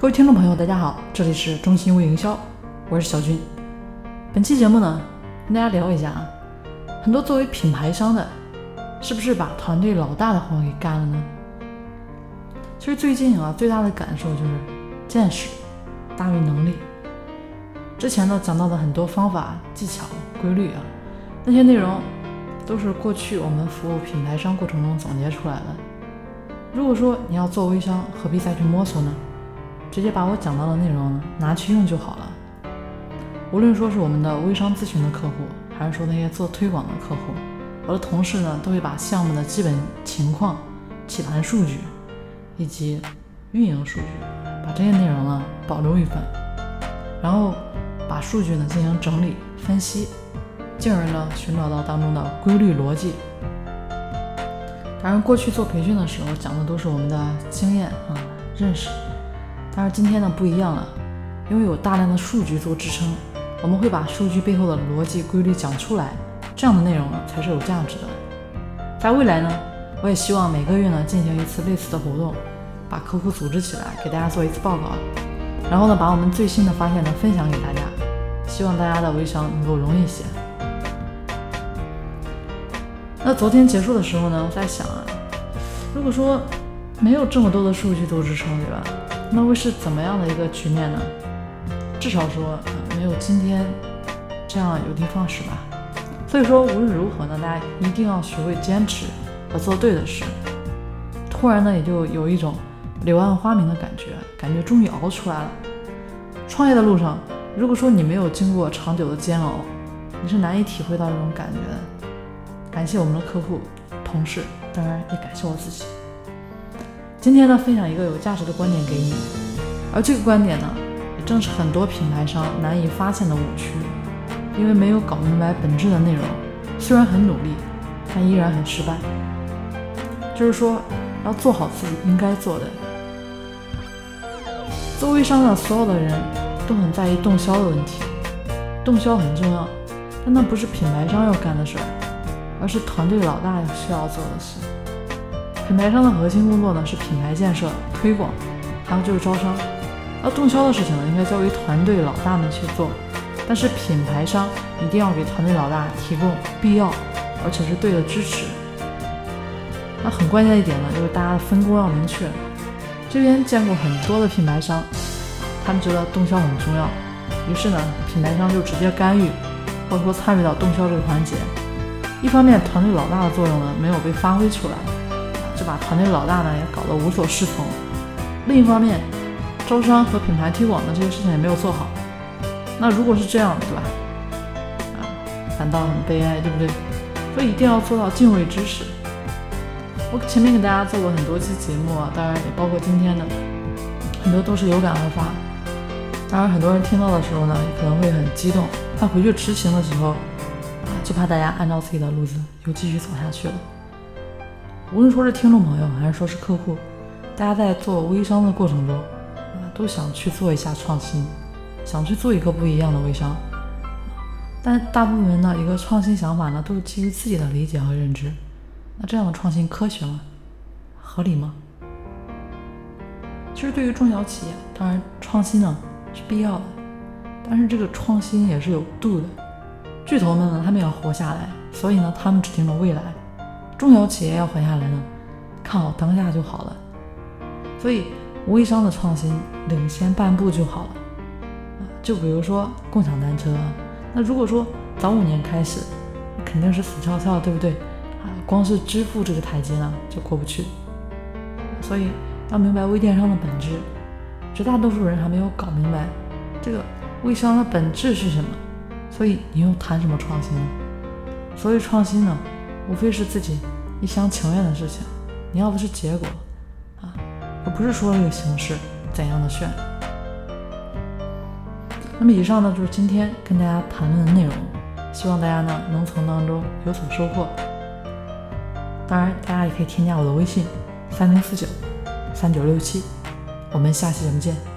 各位听众朋友，大家好，这里是中心微营销，我是小军。本期节目呢，跟大家聊一下啊，很多作为品牌商的，是不是把团队老大的活给干了呢？其实最近啊，最大的感受就是见识大于能力。之前呢讲到的很多方法、技巧、规律啊，那些内容都是过去我们服务品牌商过程中总结出来的。如果说你要做微商，何必再去摸索呢？直接把我讲到的内容拿去用就好了。无论说是我们的微商咨询的客户，还是说那些做推广的客户，我的同事呢都会把项目的基本情况、起盘数据以及运营数据，把这些内容呢保留一份，然后把数据呢进行整理分析，进而呢寻找到当中的规律逻辑。当然，过去做培训的时候讲的都是我们的经验啊认识。但是今天呢不一样了，因为有大量的数据做支撑，我们会把数据背后的逻辑规律讲出来，这样的内容呢才是有价值的。在未来呢，我也希望每个月呢进行一次类似的活动，把客户组织起来，给大家做一次报告，然后呢把我们最新的发现呢分享给大家，希望大家的微商能够容易一些。那昨天结束的时候呢，我在想啊，如果说没有这么多的数据做支撑，对吧？那会是怎么样的一个局面呢？至少说没有今天这样有的放矢吧。所以说无论如何呢，大家一定要学会坚持和做对的事。突然呢，也就有一种柳暗花明的感觉，感觉终于熬出来了。创业的路上，如果说你没有经过长久的煎熬，你是难以体会到这种感觉的。感谢我们的客户、同事，当然也感谢我自己。今天呢，分享一个有价值的观点给你，而这个观点呢，也正是很多品牌商难以发现的误区，因为没有搞明白本质的内容，虽然很努力，但依然很失败。就是说，要做好自己应该做的。做微商的所有的人都很在意动销的问题，动销很重要，但那不是品牌商要干的事儿，而是团队老大需要做的事。品牌商的核心工作呢是品牌建设、推广，还有就是招商。而动销的事情呢，应该交给团队老大们去做。但是品牌商一定要给团队老大提供必要而且是对的支持。那很关键的一点呢，就是大家的分工要明确。这边见过很多的品牌商，他们觉得动销很重要，于是呢，品牌商就直接干预，或者说参与到动销这个环节。一方面，团队老大的作用呢没有被发挥出来。就把团队老大呢也搞得无所适从。另一方面，招商和品牌推广的这些事情也没有做好。那如果是这样，对吧？啊，反倒很悲哀，对不对？所以一定要做到敬畏知识。我前面给大家做过很多期节目啊，当然也包括今天的，很多都是有感而发。当然，很多人听到的时候呢，可能会很激动，但回去执行的时候，啊，就怕大家按照自己的路子又继续走下去了。无论说是听众朋友还是说是客户，大家在做微商的过程中，啊，都想去做一下创新，想去做一个不一样的微商。但大部分人的一个创新想法呢，都是基于自己的理解和认知。那这样的创新科学吗？合理吗？其实对于中小企业，当然创新呢是必要的，但是这个创新也是有度的。巨头们呢，他们要活下来，所以呢，他们指定了未来。中小企业要活下来呢，看好当下就好了。所以微商的创新领先半步就好了。啊，就比如说共享单车，那如果说早五年开始，肯定是死翘翘，对不对？啊，光是支付这个台阶呢就过不去。所以要明白微电商的本质，绝大多数人还没有搞明白这个微商的本质是什么。所以你又谈什么创新呢？所以创新呢？无非是自己一厢情愿的事情，你要的是结果啊，而不是说这个形式怎样的炫。那么以上呢就是今天跟大家谈论的内容，希望大家呢能从当中有所收获。当然，大家也可以添加我的微信三零四九三九六七，我们下期节目见。